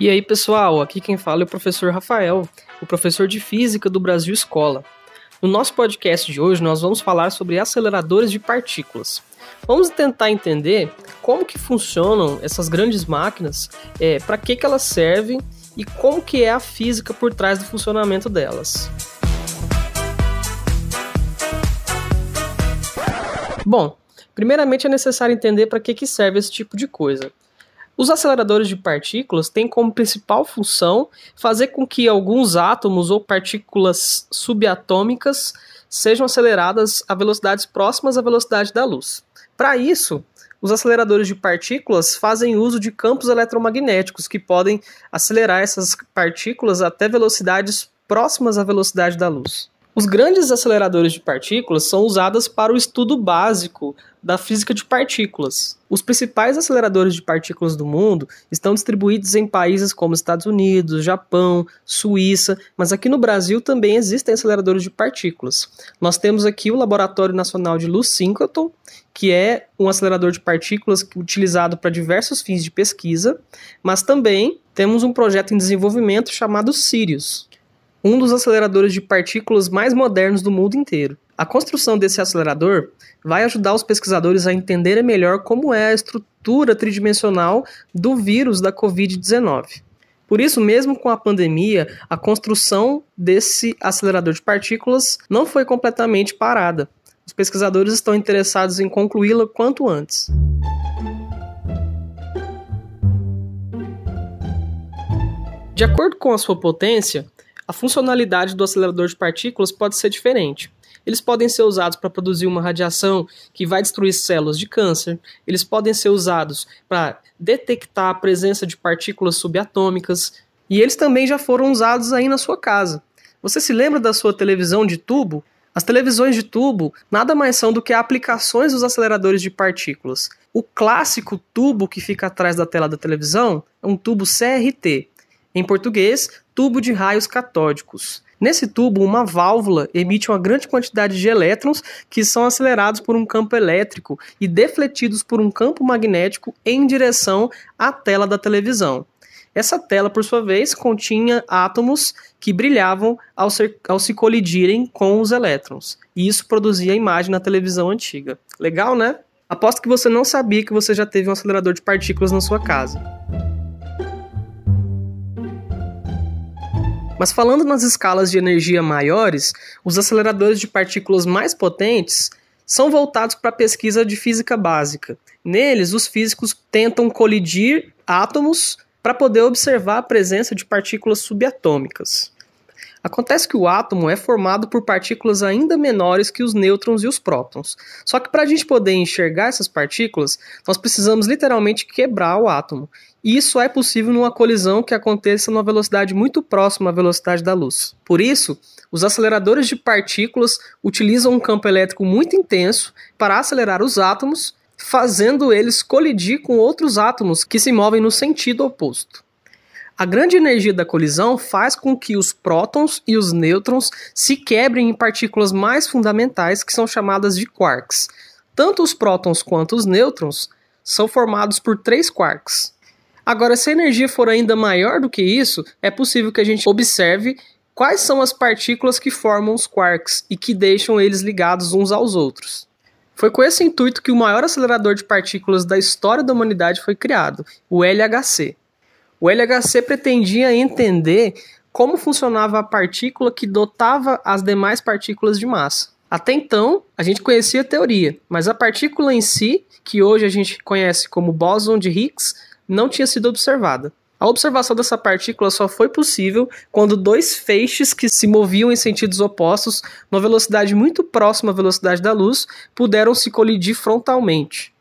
E aí, pessoal, aqui quem fala é o professor Rafael, o professor de Física do Brasil Escola. No nosso podcast de hoje, nós vamos falar sobre aceleradores de partículas. Vamos tentar entender como que funcionam essas grandes máquinas, é, para que, que elas servem e como que é a física por trás do funcionamento delas. Bom, primeiramente é necessário entender para que, que serve esse tipo de coisa. Os aceleradores de partículas têm como principal função fazer com que alguns átomos ou partículas subatômicas sejam aceleradas a velocidades próximas à velocidade da luz. Para isso, os aceleradores de partículas fazem uso de campos eletromagnéticos que podem acelerar essas partículas até velocidades próximas à velocidade da luz. Os grandes aceleradores de partículas são usados para o estudo básico da física de partículas. Os principais aceleradores de partículas do mundo estão distribuídos em países como Estados Unidos, Japão, Suíça, mas aqui no Brasil também existem aceleradores de partículas. Nós temos aqui o Laboratório Nacional de Luz Synchrotron, que é um acelerador de partículas utilizado para diversos fins de pesquisa, mas também temos um projeto em desenvolvimento chamado Sirius, um dos aceleradores de partículas mais modernos do mundo inteiro. A construção desse acelerador vai ajudar os pesquisadores a entenderem melhor como é a estrutura tridimensional do vírus da Covid-19. Por isso, mesmo com a pandemia, a construção desse acelerador de partículas não foi completamente parada. Os pesquisadores estão interessados em concluí-la quanto antes. De acordo com a sua potência, a funcionalidade do acelerador de partículas pode ser diferente. Eles podem ser usados para produzir uma radiação que vai destruir células de câncer, eles podem ser usados para detectar a presença de partículas subatômicas, e eles também já foram usados aí na sua casa. Você se lembra da sua televisão de tubo? As televisões de tubo nada mais são do que aplicações dos aceleradores de partículas. O clássico tubo que fica atrás da tela da televisão é um tubo CRT. Em português, tubo de raios catódicos. Nesse tubo, uma válvula emite uma grande quantidade de elétrons que são acelerados por um campo elétrico e defletidos por um campo magnético em direção à tela da televisão. Essa tela, por sua vez, continha átomos que brilhavam ao, ser, ao se colidirem com os elétrons. E isso produzia a imagem na televisão antiga. Legal, né? Aposto que você não sabia que você já teve um acelerador de partículas na sua casa. Mas falando nas escalas de energia maiores, os aceleradores de partículas mais potentes são voltados para a pesquisa de física básica. Neles, os físicos tentam colidir átomos para poder observar a presença de partículas subatômicas. Acontece que o átomo é formado por partículas ainda menores que os nêutrons e os prótons. Só que para a gente poder enxergar essas partículas, nós precisamos literalmente quebrar o átomo. E isso é possível numa colisão que aconteça numa velocidade muito próxima à velocidade da luz. Por isso, os aceleradores de partículas utilizam um campo elétrico muito intenso para acelerar os átomos, fazendo eles colidir com outros átomos que se movem no sentido oposto. A grande energia da colisão faz com que os prótons e os nêutrons se quebrem em partículas mais fundamentais que são chamadas de quarks. Tanto os prótons quanto os nêutrons são formados por três quarks. Agora, se a energia for ainda maior do que isso, é possível que a gente observe quais são as partículas que formam os quarks e que deixam eles ligados uns aos outros. Foi com esse intuito que o maior acelerador de partículas da história da humanidade foi criado, o LHC. O LHC pretendia entender como funcionava a partícula que dotava as demais partículas de massa. Até então, a gente conhecia a teoria, mas a partícula em si, que hoje a gente conhece como bóson de Higgs, não tinha sido observada. A observação dessa partícula só foi possível quando dois feixes que se moviam em sentidos opostos, numa velocidade muito próxima à velocidade da luz, puderam se colidir frontalmente.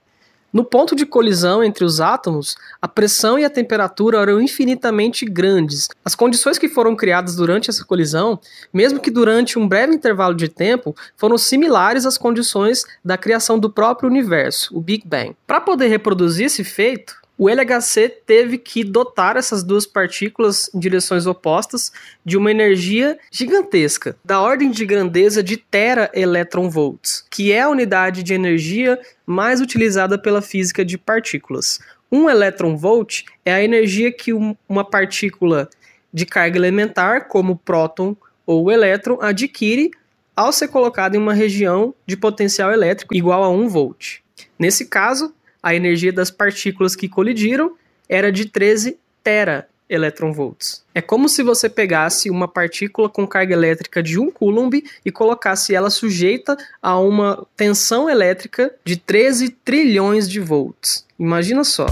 No ponto de colisão entre os átomos, a pressão e a temperatura eram infinitamente grandes. As condições que foram criadas durante essa colisão, mesmo que durante um breve intervalo de tempo, foram similares às condições da criação do próprio universo, o Big Bang. Para poder reproduzir esse feito, o LHC teve que dotar essas duas partículas em direções opostas de uma energia gigantesca, da ordem de grandeza de tera electronvolts, que é a unidade de energia mais utilizada pela física de partículas. Um electronvolt é a energia que uma partícula de carga elementar, como o próton ou o elétron, adquire ao ser colocada em uma região de potencial elétrico igual a 1 volt. Nesse caso, a energia das partículas que colidiram era de 13 tera electronvolts. É como se você pegasse uma partícula com carga elétrica de 1 coulomb e colocasse ela sujeita a uma tensão elétrica de 13 trilhões de volts. Imagina só.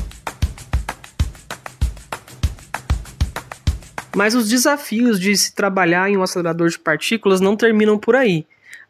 Mas os desafios de se trabalhar em um acelerador de partículas não terminam por aí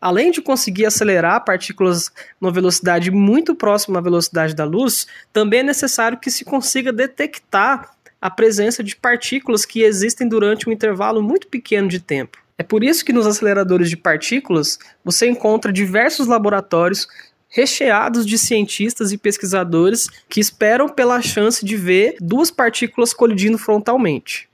além de conseguir acelerar partículas numa velocidade muito próxima à velocidade da luz, também é necessário que se consiga detectar a presença de partículas que existem durante um intervalo muito pequeno de tempo. É por isso que nos aceleradores de partículas você encontra diversos laboratórios recheados de cientistas e pesquisadores que esperam pela chance de ver duas partículas colidindo frontalmente.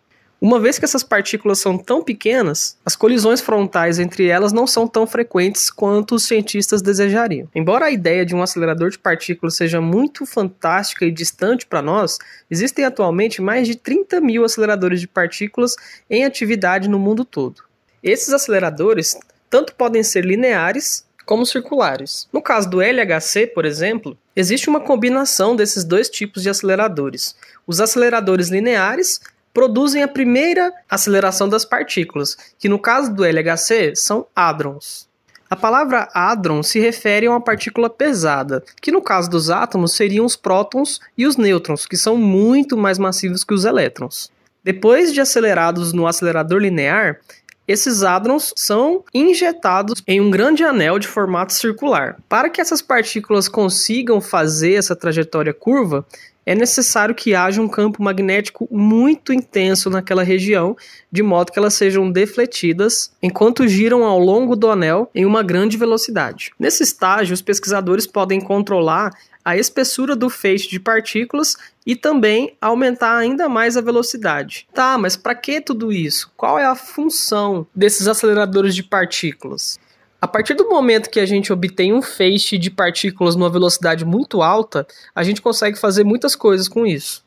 Uma vez que essas partículas são tão pequenas, as colisões frontais entre elas não são tão frequentes quanto os cientistas desejariam. Embora a ideia de um acelerador de partículas seja muito fantástica e distante para nós, existem atualmente mais de 30 mil aceleradores de partículas em atividade no mundo todo. Esses aceleradores tanto podem ser lineares como circulares. No caso do LHC, por exemplo, existe uma combinação desses dois tipos de aceleradores. Os aceleradores lineares produzem a primeira aceleração das partículas, que no caso do LHC são hadrons. A palavra hadron se refere a uma partícula pesada, que no caso dos átomos seriam os prótons e os nêutrons, que são muito mais massivos que os elétrons. Depois de acelerados no acelerador linear, esses hadrons são injetados em um grande anel de formato circular. Para que essas partículas consigam fazer essa trajetória curva, é necessário que haja um campo magnético muito intenso naquela região, de modo que elas sejam defletidas enquanto giram ao longo do anel em uma grande velocidade. Nesse estágio, os pesquisadores podem controlar a espessura do feixe de partículas e também aumentar ainda mais a velocidade. Tá, mas para que tudo isso? Qual é a função desses aceleradores de partículas? A partir do momento que a gente obtém um feixe de partículas numa velocidade muito alta, a gente consegue fazer muitas coisas com isso.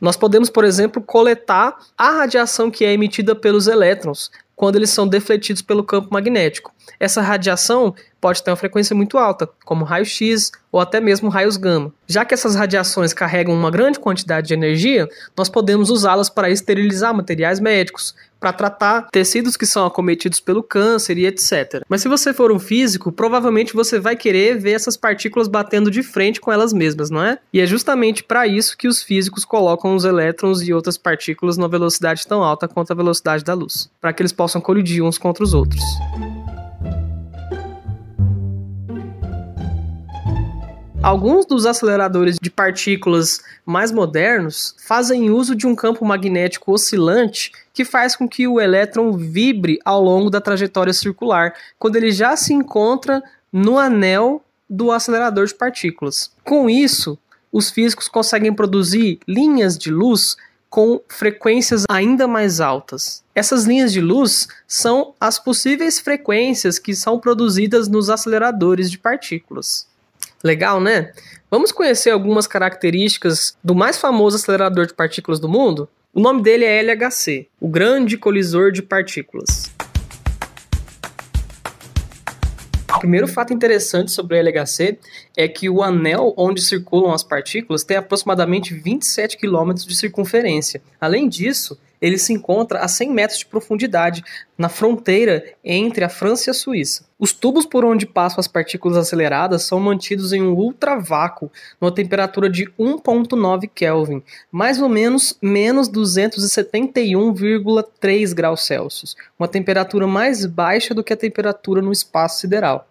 Nós podemos, por exemplo, coletar a radiação que é emitida pelos elétrons quando eles são defletidos pelo campo magnético. Essa radiação pode ter uma frequência muito alta, como raio-x ou até mesmo raios gama. Já que essas radiações carregam uma grande quantidade de energia, nós podemos usá-las para esterilizar materiais médicos, para tratar tecidos que são acometidos pelo câncer e etc. Mas se você for um físico, provavelmente você vai querer ver essas partículas batendo de frente com elas mesmas, não é? E é justamente para isso que os físicos colocam os elétrons e outras partículas numa velocidade tão alta quanto a velocidade da luz, para que eles possam colidir uns contra os outros. Alguns dos aceleradores de partículas mais modernos fazem uso de um campo magnético oscilante que faz com que o elétron vibre ao longo da trajetória circular, quando ele já se encontra no anel do acelerador de partículas. Com isso, os físicos conseguem produzir linhas de luz com frequências ainda mais altas. Essas linhas de luz são as possíveis frequências que são produzidas nos aceleradores de partículas. Legal, né? Vamos conhecer algumas características do mais famoso acelerador de partículas do mundo? O nome dele é LHC, o Grande Colisor de Partículas. O primeiro fato interessante sobre o LHC é que o anel onde circulam as partículas tem aproximadamente 27 km de circunferência. Além disso, ele se encontra a 100 metros de profundidade, na fronteira entre a França e a Suíça. Os tubos por onde passam as partículas aceleradas são mantidos em um ultravácuo, numa temperatura de 1.9 Kelvin, mais ou menos menos 271,3 graus Celsius, uma temperatura mais baixa do que a temperatura no espaço sideral.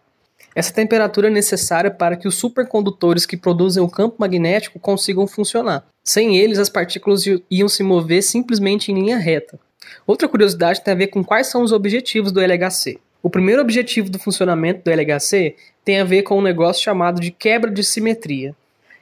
Essa temperatura é necessária para que os supercondutores que produzem o campo magnético consigam funcionar. Sem eles, as partículas iam se mover simplesmente em linha reta. Outra curiosidade tem a ver com quais são os objetivos do LHC. O primeiro objetivo do funcionamento do LHC tem a ver com um negócio chamado de quebra de simetria.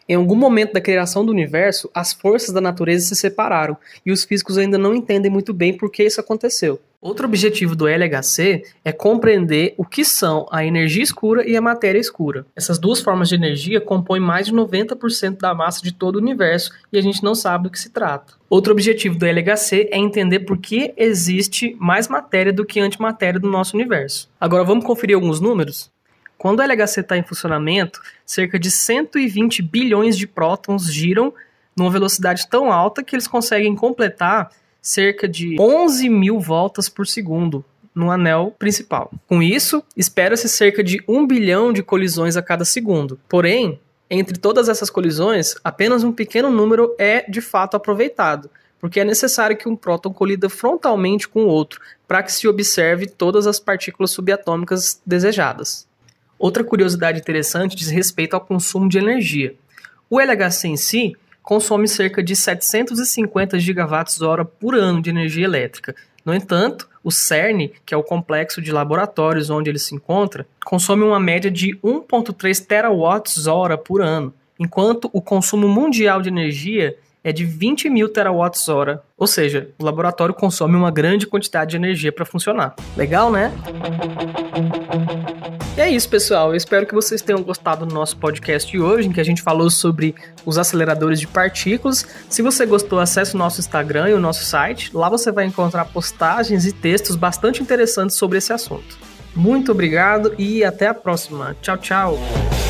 Em algum momento da criação do universo, as forças da natureza se separaram e os físicos ainda não entendem muito bem por que isso aconteceu. Outro objetivo do LHC é compreender o que são a energia escura e a matéria escura. Essas duas formas de energia compõem mais de 90% da massa de todo o universo e a gente não sabe do que se trata. Outro objetivo do LHC é entender por que existe mais matéria do que antimatéria no nosso universo. Agora vamos conferir alguns números? Quando o LHC está em funcionamento, cerca de 120 bilhões de prótons giram numa velocidade tão alta que eles conseguem completar cerca de 11 mil voltas por segundo no anel principal. Com isso, espera-se cerca de 1 bilhão de colisões a cada segundo. Porém, entre todas essas colisões, apenas um pequeno número é de fato aproveitado, porque é necessário que um próton colida frontalmente com o outro para que se observe todas as partículas subatômicas desejadas. Outra curiosidade interessante diz respeito ao consumo de energia. O LHC em si consome cerca de 750 gigawatts-hora por ano de energia elétrica. No entanto, o CERN, que é o complexo de laboratórios onde ele se encontra, consome uma média de 1,3 terawatts-hora por ano, enquanto o consumo mundial de energia é de 20 mil terawatts-hora. Ou seja, o laboratório consome uma grande quantidade de energia para funcionar. Legal, né? E é isso, pessoal. Eu espero que vocês tenham gostado do nosso podcast de hoje, em que a gente falou sobre os aceleradores de partículas. Se você gostou, acesse o nosso Instagram e o nosso site. Lá você vai encontrar postagens e textos bastante interessantes sobre esse assunto. Muito obrigado e até a próxima. Tchau, tchau.